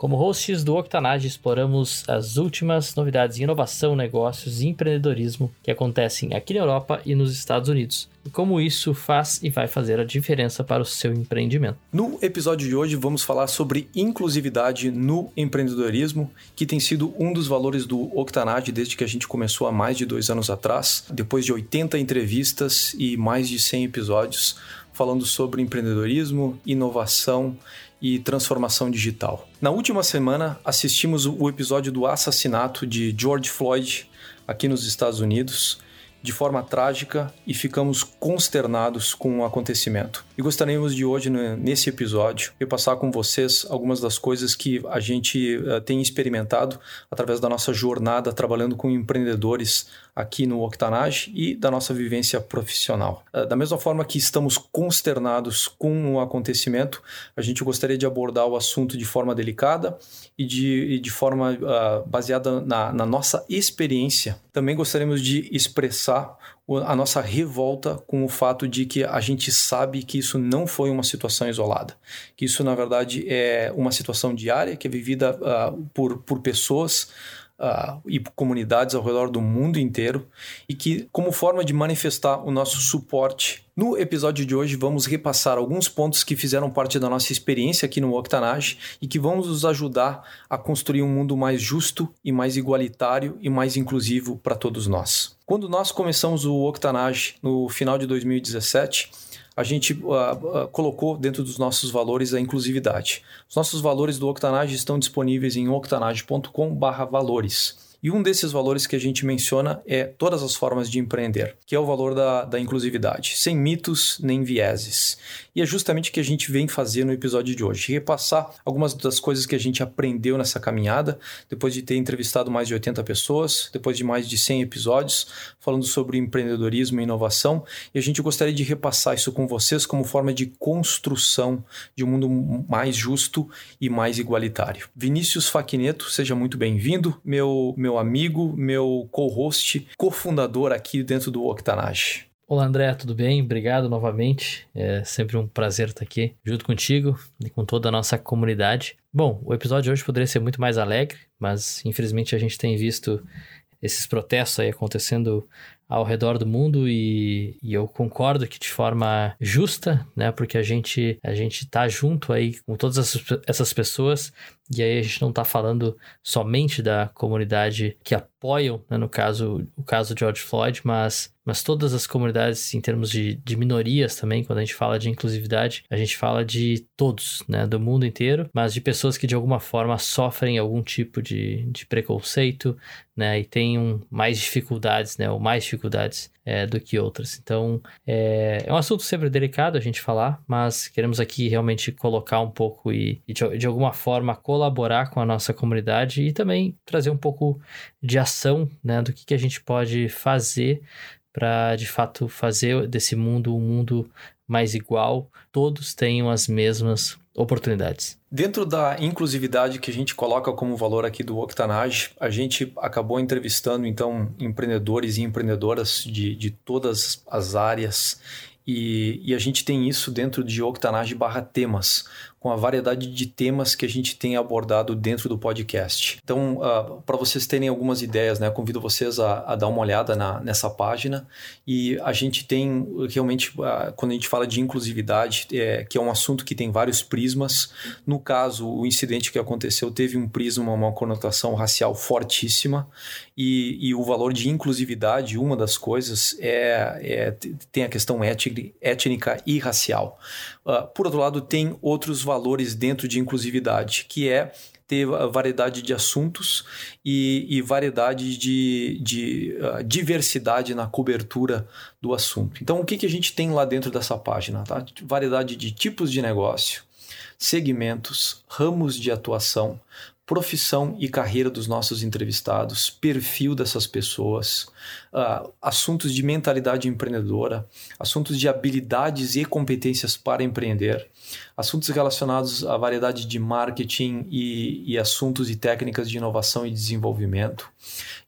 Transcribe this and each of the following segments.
Como hosts do Octanage, exploramos as últimas novidades em inovação, negócios e empreendedorismo que acontecem aqui na Europa e nos Estados Unidos. E como isso faz e vai fazer a diferença para o seu empreendimento. No episódio de hoje, vamos falar sobre inclusividade no empreendedorismo, que tem sido um dos valores do Octanage desde que a gente começou há mais de dois anos atrás. Depois de 80 entrevistas e mais de 100 episódios falando sobre empreendedorismo, inovação e transformação digital. Na última semana, assistimos o episódio do assassinato de George Floyd aqui nos Estados Unidos de forma trágica e ficamos consternados com o acontecimento. E gostaríamos de hoje, né, nesse episódio, repassar com vocês algumas das coisas que a gente uh, tem experimentado através da nossa jornada trabalhando com empreendedores aqui no Octanage e da nossa vivência profissional. Uh, da mesma forma que estamos consternados com o acontecimento, a gente gostaria de abordar o assunto de forma delicada e de, e de forma uh, baseada na, na nossa experiência. Também gostaríamos de expressar expressar a nossa revolta com o fato de que a gente sabe que isso não foi uma situação isolada, que isso na verdade é uma situação diária que é vivida uh, por, por pessoas uh, e comunidades ao redor do mundo inteiro e que, como forma de manifestar o nosso suporte, no episódio de hoje vamos repassar alguns pontos que fizeram parte da nossa experiência aqui no Octanage e que vão nos ajudar a construir um mundo mais justo e mais igualitário e mais inclusivo para todos nós. Quando nós começamos o Octanage no final de 2017, a gente uh, uh, colocou dentro dos nossos valores a inclusividade. Os nossos valores do Octanage estão disponíveis em octanage.com/valores. E um desses valores que a gente menciona é todas as formas de empreender, que é o valor da, da inclusividade, sem mitos nem vieses. E é justamente o que a gente vem fazer no episódio de hoje, repassar algumas das coisas que a gente aprendeu nessa caminhada, depois de ter entrevistado mais de 80 pessoas, depois de mais de 100 episódios, falando sobre empreendedorismo e inovação, e a gente gostaria de repassar isso com vocês como forma de construção de um mundo mais justo e mais igualitário. Vinícius Faquineto, seja muito bem-vindo, meu, meu amigo, meu co-host, cofundador aqui dentro do Octanage. Olá André, tudo bem? Obrigado novamente. É sempre um prazer estar aqui junto contigo e com toda a nossa comunidade. Bom, o episódio de hoje poderia ser muito mais alegre, mas infelizmente a gente tem visto esses protestos aí acontecendo ao redor do mundo e, e, eu concordo que de forma justa, né? Porque a gente a gente tá junto aí com todas essas, pessoas e aí a gente não está falando somente da comunidade que apoiam, né, no caso o caso de George Floyd, mas mas todas as comunidades em termos de, de minorias também, quando a gente fala de inclusividade, a gente fala de todos, né, do mundo inteiro, mas de pessoas que de alguma forma sofrem algum tipo de, de preconceito, né, e tenham mais dificuldades, né, ou mais dificuldades é, do que outras. Então, é, é, um assunto sempre delicado a gente falar, mas queremos aqui realmente colocar um pouco e, e de, de alguma forma colaborar com a nossa comunidade e também trazer um pouco de ação, né, do que, que a gente pode fazer para de fato fazer desse mundo um mundo mais igual, todos tenham as mesmas oportunidades. Dentro da inclusividade que a gente coloca como valor aqui do Octanage, a gente acabou entrevistando então empreendedores e empreendedoras de, de todas as áreas. E, e, a gente tem isso dentro de Octanage barra temas com a variedade de temas que a gente tem abordado dentro do podcast. Então, uh, ah, para vocês terem algumas ideias, né, convido vocês a, a dar uma olhada na, nessa página. E a gente tem realmente, uh, quando a gente fala de inclusividade, é, que é um assunto que tem vários prismas. No caso, o incidente que aconteceu teve um prisma, uma conotação racial fortíssima. E, e o valor de inclusividade, uma das coisas, é, é tem a questão étnica e racial. Uh, por outro lado, tem outros valores dentro de inclusividade, que é ter variedade de assuntos e, e variedade de, de uh, diversidade na cobertura do assunto. Então, o que, que a gente tem lá dentro dessa página? Tá? Variedade de tipos de negócio, segmentos, ramos de atuação, profissão e carreira dos nossos entrevistados, perfil dessas pessoas, uh, assuntos de mentalidade empreendedora, assuntos de habilidades e competências para empreender, assuntos relacionados à variedade de marketing e, e assuntos e técnicas de inovação e desenvolvimento.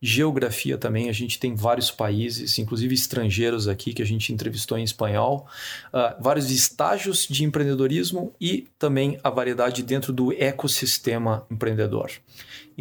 Geografia também, a gente tem vários países, inclusive estrangeiros aqui que a gente entrevistou em espanhol, uh, vários estágios de empreendedorismo e também a variedade dentro do ecossistema empreendedor.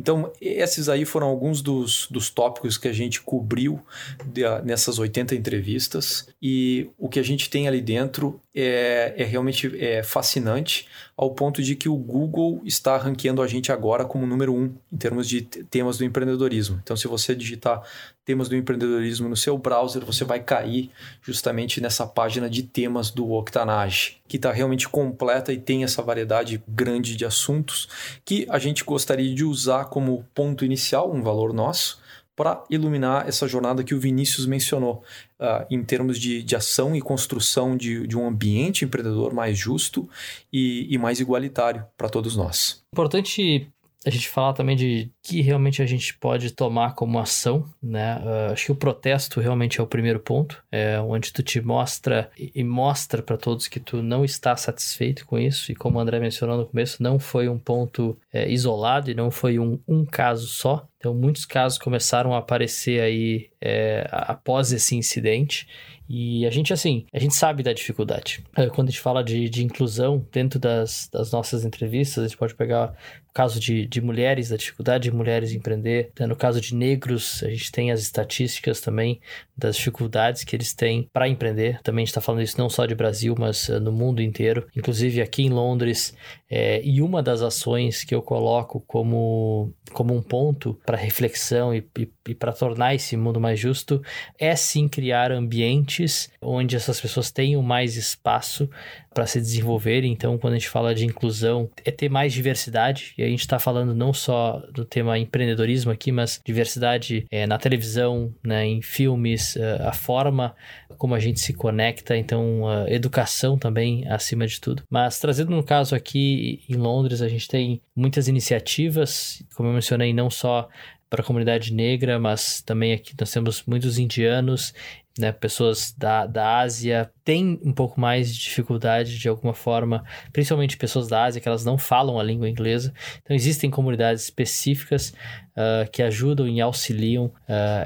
Então, esses aí foram alguns dos, dos tópicos que a gente cobriu de, nessas 80 entrevistas. E o que a gente tem ali dentro é, é realmente é fascinante, ao ponto de que o Google está ranqueando a gente agora como número um em termos de temas do empreendedorismo. Então, se você digitar temas do empreendedorismo no seu browser, você vai cair justamente nessa página de temas do Octanage, que está realmente completa e tem essa variedade grande de assuntos que a gente gostaria de usar como ponto inicial, um valor nosso, para iluminar essa jornada que o Vinícius mencionou, uh, em termos de, de ação e construção de, de um ambiente empreendedor mais justo e, e mais igualitário para todos nós. Importante a gente falar também de que realmente a gente pode tomar como ação, né? Uh, acho que o protesto realmente é o primeiro ponto, é onde tu te mostra e, mostra para todos que tu não está satisfeito com isso e como o André mencionou no começo, não foi um ponto é, isolado e não foi um, um caso só. Então, muitos casos começaram a aparecer aí é, após esse incidente e a gente, assim, a gente sabe da dificuldade. É, quando a gente fala de, de inclusão dentro das, das nossas entrevistas, a gente pode pegar o caso de, de mulheres, a dificuldade mulheres empreender. Né? No caso de negros, a gente tem as estatísticas também das dificuldades que eles têm para empreender. Também está falando isso não só de Brasil, mas uh, no mundo inteiro. Inclusive aqui em Londres. É, e uma das ações que eu coloco como, como um ponto para reflexão e, e, e para tornar esse mundo mais justo é sim criar ambientes onde essas pessoas tenham mais espaço para se desenvolver. Então, quando a gente fala de inclusão, é ter mais diversidade. E a gente está falando não só do tema empreendedorismo aqui, mas diversidade é, na televisão, né, em filmes, uh, a forma como a gente se conecta. Então, educação também acima de tudo. Mas trazendo no caso aqui em Londres, a gente tem muitas iniciativas, como eu mencionei, não só para a comunidade negra, mas também aqui nós temos muitos indianos né, pessoas da, da Ásia têm um pouco mais de dificuldade de alguma forma, principalmente pessoas da Ásia que elas não falam a língua inglesa. Então existem comunidades específicas uh, que ajudam e auxiliam uh,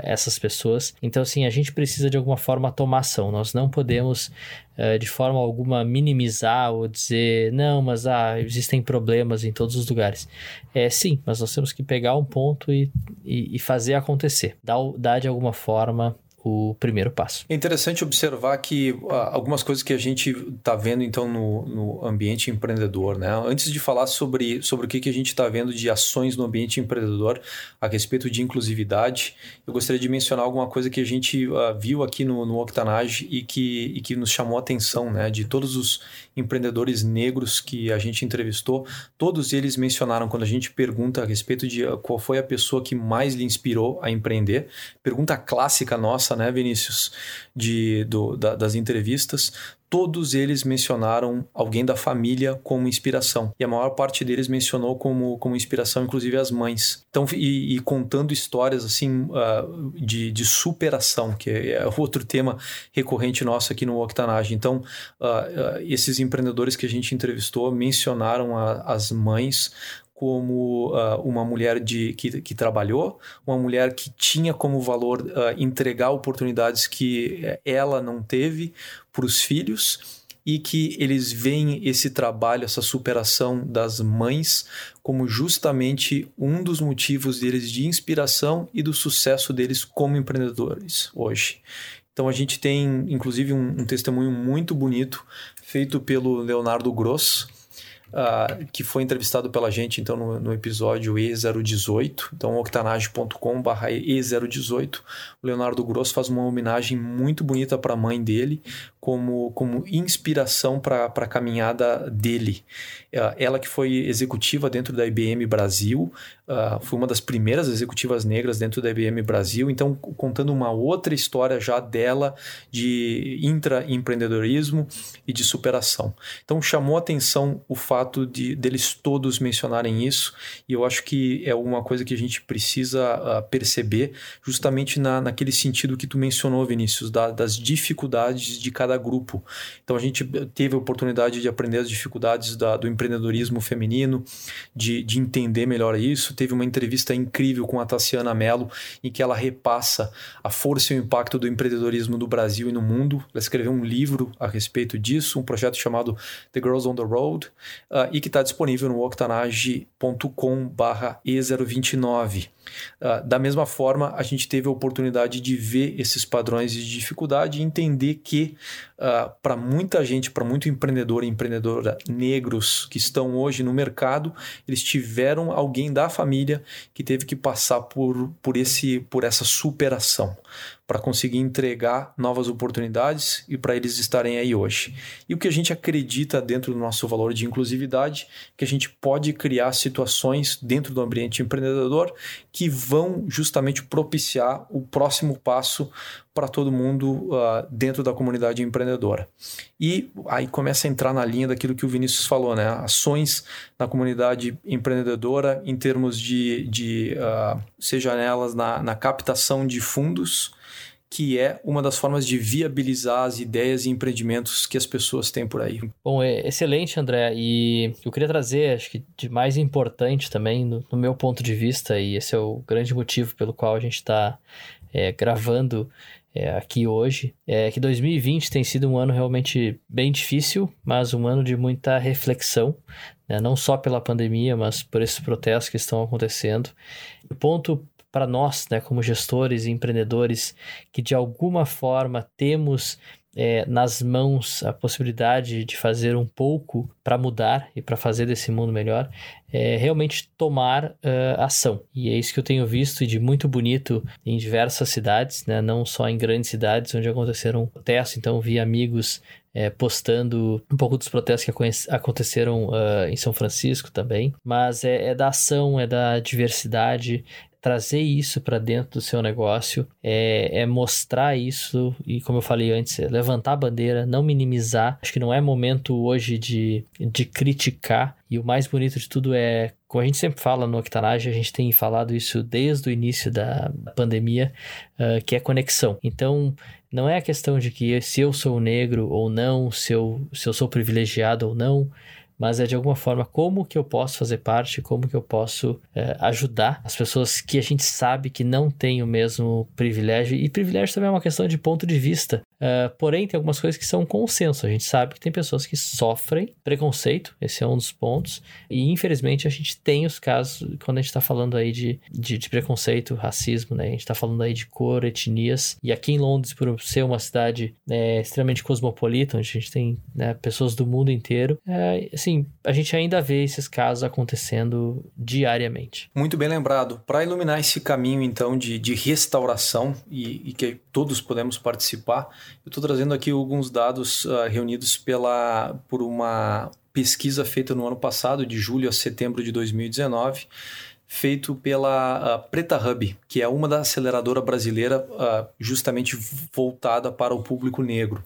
essas pessoas. Então assim a gente precisa de alguma forma tomar ação. Nós não podemos uh, de forma alguma minimizar ou dizer não, mas ah, existem problemas em todos os lugares. É sim, mas nós temos que pegar um ponto e, e, e fazer acontecer. Dar, dar de alguma forma o primeiro passo. É interessante observar que uh, algumas coisas que a gente está vendo então no, no, ambiente empreendedor, né? Antes de falar sobre, sobre o que, que a gente está vendo de ações no ambiente empreendedor a respeito de inclusividade, eu gostaria de mencionar alguma coisa que a gente uh, viu aqui no, no Octanage e que, e que nos chamou a atenção, né? De todos os empreendedores negros que a gente entrevistou, todos eles mencionaram quando a gente pergunta a respeito de uh, qual foi a pessoa que mais lhe inspirou a empreender, pergunta clássica nossa né, Vinícius, de, do, da, das entrevistas, todos eles mencionaram alguém da família como inspiração. E a maior parte deles mencionou como, como inspiração, inclusive, as mães. Então, e, e contando histórias assim uh, de, de superação, que é outro tema recorrente nosso aqui no Octanage. Então, uh, uh, esses empreendedores que a gente entrevistou mencionaram a, as mães como uh, uma mulher de, que, que trabalhou, uma mulher que tinha como valor uh, entregar oportunidades que eh, ela não teve para os filhos e que eles veem esse trabalho, essa superação das mães como justamente um dos motivos deles de inspiração e do sucesso deles como empreendedores hoje. Então a gente tem inclusive um, um testemunho muito bonito feito pelo Leonardo Gross, uh, que foi entrevistado pela gente então no, no episódio E018, então octanage.com.br E018. O Leonardo Grosso faz uma homenagem muito bonita para a mãe dele, como, como inspiração para a caminhada dele. É, ela que foi executiva dentro da IBM Brasil, uh, foi uma das primeiras executivas negras dentro da IBM Brasil, então contando uma outra história já dela de intraempreendedorismo e de superação. Então chamou atenção o fato de deles todos mencionarem isso, e eu acho que é uma coisa que a gente precisa uh, perceber justamente na, naquele sentido que tu mencionou, Vinícius, da, das dificuldades de cada grupo. Então a gente teve a oportunidade de aprender as dificuldades da, do empreendedorismo feminino, de, de entender melhor isso. Teve uma entrevista incrível com a Tassiana Mello, em que ela repassa a força e o impacto do empreendedorismo no Brasil e no mundo. Ela escreveu um livro a respeito disso, um projeto chamado The Girls on the Road, uh, e que está disponível no octanage.com/e029. Uh, da mesma forma, a gente teve a oportunidade de ver esses padrões de dificuldade e entender que, uh, para muita gente, para muito empreendedor e empreendedora negros que estão hoje no mercado, eles tiveram alguém da família que teve que passar por, por, esse, por essa superação para conseguir entregar novas oportunidades e para eles estarem aí hoje. E o que a gente acredita dentro do nosso valor de inclusividade, que a gente pode criar situações dentro do ambiente empreendedor que vão justamente propiciar o próximo passo para todo mundo uh, dentro da comunidade empreendedora. E aí começa a entrar na linha daquilo que o Vinícius falou, né? Ações na comunidade empreendedora em termos de, de uh, seja nelas na, na captação de fundos, que é uma das formas de viabilizar as ideias e empreendimentos que as pessoas têm por aí. Bom, é excelente, André. E eu queria trazer, acho que de mais importante também, no, no meu ponto de vista, e esse é o grande motivo pelo qual a gente está é, gravando é, aqui hoje, é que 2020 tem sido um ano realmente bem difícil, mas um ano de muita reflexão, né? não só pela pandemia, mas por esses protestos que estão acontecendo. O ponto para nós, né, como gestores e empreendedores, que de alguma forma temos é, nas mãos a possibilidade de fazer um pouco para mudar e para fazer desse mundo melhor, é realmente tomar uh, ação. E é isso que eu tenho visto de muito bonito em diversas cidades, né? não só em grandes cidades onde aconteceram protestos. Então, vi amigos é, postando um pouco dos protestos que aconteceram uh, em São Francisco também. Mas é, é da ação, é da diversidade, trazer isso para dentro do seu negócio, é, é, mostrar isso e, como eu falei antes, é levantar a bandeira, não minimizar. Acho que não é momento hoje de, de criticar. E o mais bonito de tudo é, como a gente sempre fala no Octanage, a gente tem falado isso desde o início da pandemia, uh, que é conexão. Então, não é a questão de que se eu sou negro ou não, se eu, se eu sou privilegiado ou não, mas é de alguma forma como que eu posso fazer parte, como que eu posso é, ajudar as pessoas que a gente sabe que não têm o mesmo privilégio. E privilégio também é uma questão de ponto de vista. Uh, porém, tem algumas coisas que são consenso. A gente sabe que tem pessoas que sofrem preconceito, esse é um dos pontos. E infelizmente a gente tem os casos, quando a gente está falando aí de, de, de, preconceito, racismo, né? A gente está falando aí de cor, etnias. E aqui em Londres, por ser uma cidade né, extremamente cosmopolita, onde a gente tem né, pessoas do mundo inteiro, é, assim, a gente ainda vê esses casos acontecendo diariamente. Muito bem lembrado. Para iluminar esse caminho, então, de, de restauração e, e que todos podemos participar, eu estou trazendo aqui alguns dados uh, reunidos pela, por uma pesquisa feita no ano passado, de julho a setembro de 2019, feito pela uh, Preta Hub, que é uma da aceleradora brasileira uh, justamente voltada para o público negro.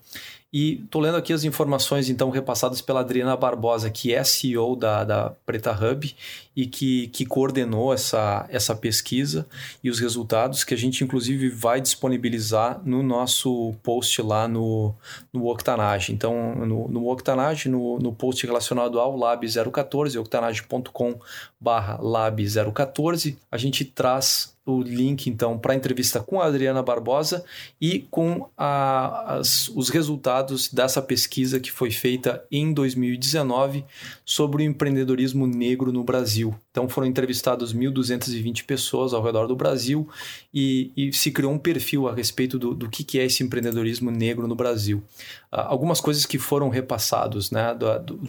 E estou lendo aqui as informações então repassadas pela Adriana Barbosa, que é CEO da, da Preta Hub e que, que coordenou essa, essa pesquisa e os resultados, que a gente inclusive vai disponibilizar no nosso post lá no, no Octanage. Então, no, no Octanage, no, no post relacionado ao Lab 014, octanage.com barra Lab 014, a gente traz o link então para a entrevista com a Adriana Barbosa e com a, as, os resultados dessa pesquisa que foi feita em 2019 sobre o empreendedorismo negro no Brasil. Então foram entrevistados 1.220 pessoas ao redor do Brasil e, e, se criou um perfil a respeito do, do que, que é esse empreendedorismo negro no Brasil. Algumas coisas que foram repassados né, do,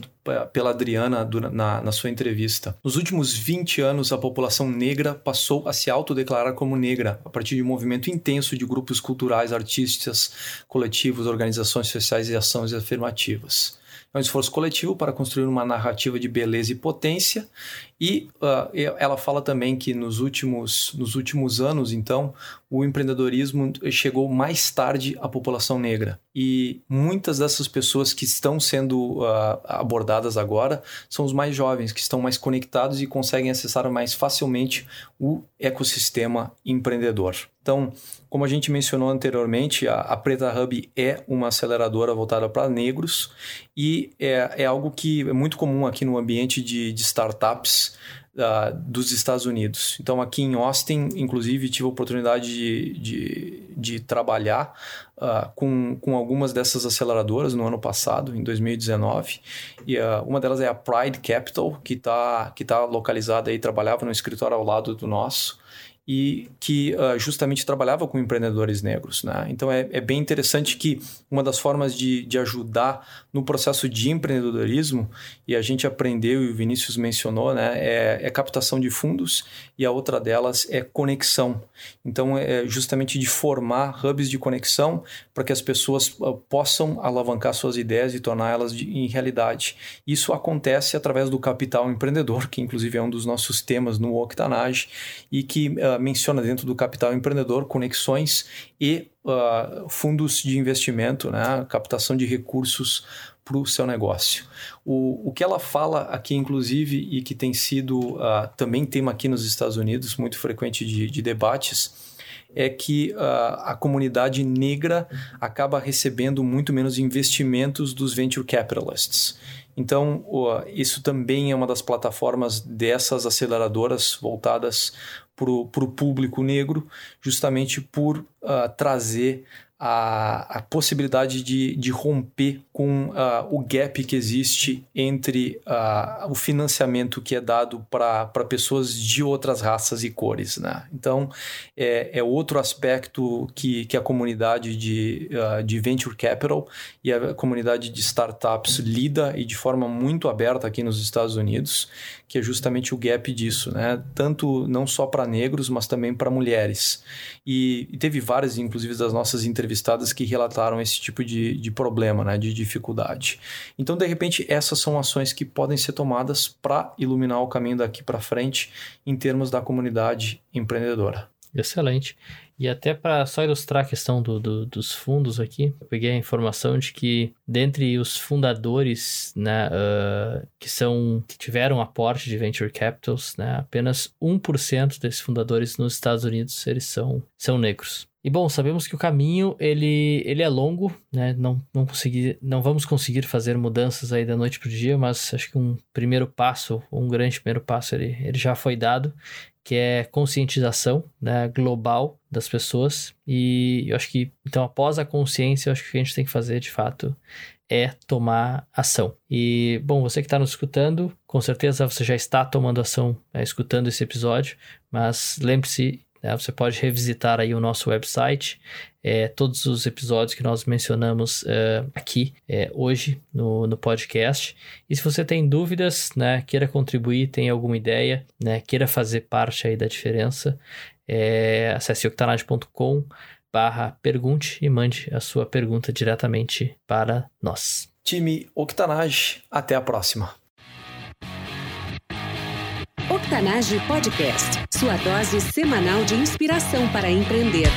pela Adriana do, na, na, sua entrevista. Nos últimos 20 anos, a população negra passou a se autodeclarar como negra, a partir de um movimento intenso de grupos culturais, artistas, coletivos, organizações sociais e ações afirmativas. É um esforço coletivo para construir uma narrativa de beleza e potência. E uh, ela fala também que nos últimos, nos últimos anos, então, o empreendedorismo chegou mais tarde à população negra. E muitas dessas pessoas que estão sendo uh, abordadas agora são os mais jovens, que estão mais conectados e conseguem acessar mais facilmente o ecossistema empreendedor. Então, como a gente mencionou anteriormente, a, a Preta Hub é uma aceleradora voltada para negros e é, é algo que é muito comum aqui no ambiente de, de startups uh, dos Estados Unidos. Então, aqui em Austin, inclusive, tive a oportunidade de, de, de trabalhar uh, com, com algumas dessas aceleradoras no ano passado, em 2019. E uh, uma delas é a Pride Capital, que está que tá localizada aí, trabalhava no escritório ao lado do nosso e que uh, justamente trabalhava com empreendedores negros. Né? Então é, é, bem interessante que uma das formas de, de ajudar no processo de empreendedorismo, e a gente aprendeu e o Vinícius mencionou, né, é, é captação de fundos e a outra delas é conexão. Então é justamente de formar hubs de conexão para que as pessoas uh, possam alavancar suas ideias e torná-las em realidade. Isso acontece através do capital empreendedor, que inclusive é um dos nossos temas no Octanage, e que uh, menciona dentro do capital empreendedor conexões e uh, fundos de investimento, né? captação de recursos para o seu negócio. O, que ela fala aqui, inclusive, e que tem sido uh, também tema aqui nos Estados Unidos, muito frequente de, de debates, é que uh, a comunidade negra acaba recebendo muito menos investimentos dos venture capitalists. Então, isso também é uma das plataformas dessas aceleradoras voltadas para o público negro, justamente por uh, trazer a, a possibilidade de, de romper com uh, o gap que existe entre uh, o financiamento que é dado para pessoas de outras raças e cores. Né? Então, é, é outro aspecto que, que a comunidade de, uh, de venture capital e a comunidade de startups lida e de forma muito aberta aqui nos Estados Unidos, que é justamente o gap disso, né? tanto não só para negros, mas também para mulheres. E, e teve várias, inclusive, das nossas entrevistadas que relataram esse tipo de, de problema, né, de dificuldade. Então, de repente, essas são ações que podem ser tomadas para iluminar o caminho daqui para frente em termos da comunidade empreendedora. Excelente. E até para só ilustrar a questão do, do, dos fundos aqui, eu peguei a informação de que dentre os fundadores né, uh, que são que tiveram aporte de venture capitals, né, apenas 1% desses fundadores nos Estados Unidos eles são, são negros. E bom, sabemos que o caminho ele, ele é longo, né? Não, não, conseguir, não vamos conseguir fazer mudanças aí da noite para o dia, mas acho que um primeiro passo, um grande primeiro passo, ele, ele já foi dado, que é conscientização né, global das pessoas. E eu acho que, então, após a consciência, eu acho que o que a gente tem que fazer de fato é tomar ação. E, bom, você que está nos escutando, com certeza você já está tomando ação, é, escutando esse episódio, mas lembre-se né? Você pode revisitar aí o nosso website, é, todos os episódios que nós mencionamos é, aqui é, hoje no, no podcast. E se você tem dúvidas, né, queira contribuir, tem alguma ideia, né, queira fazer parte aí da diferença, é, acesse octanage.com barra pergunte e mande a sua pergunta diretamente para nós. Time Octanage, até a próxima. Octanage Podcast, sua dose semanal de inspiração para empreender.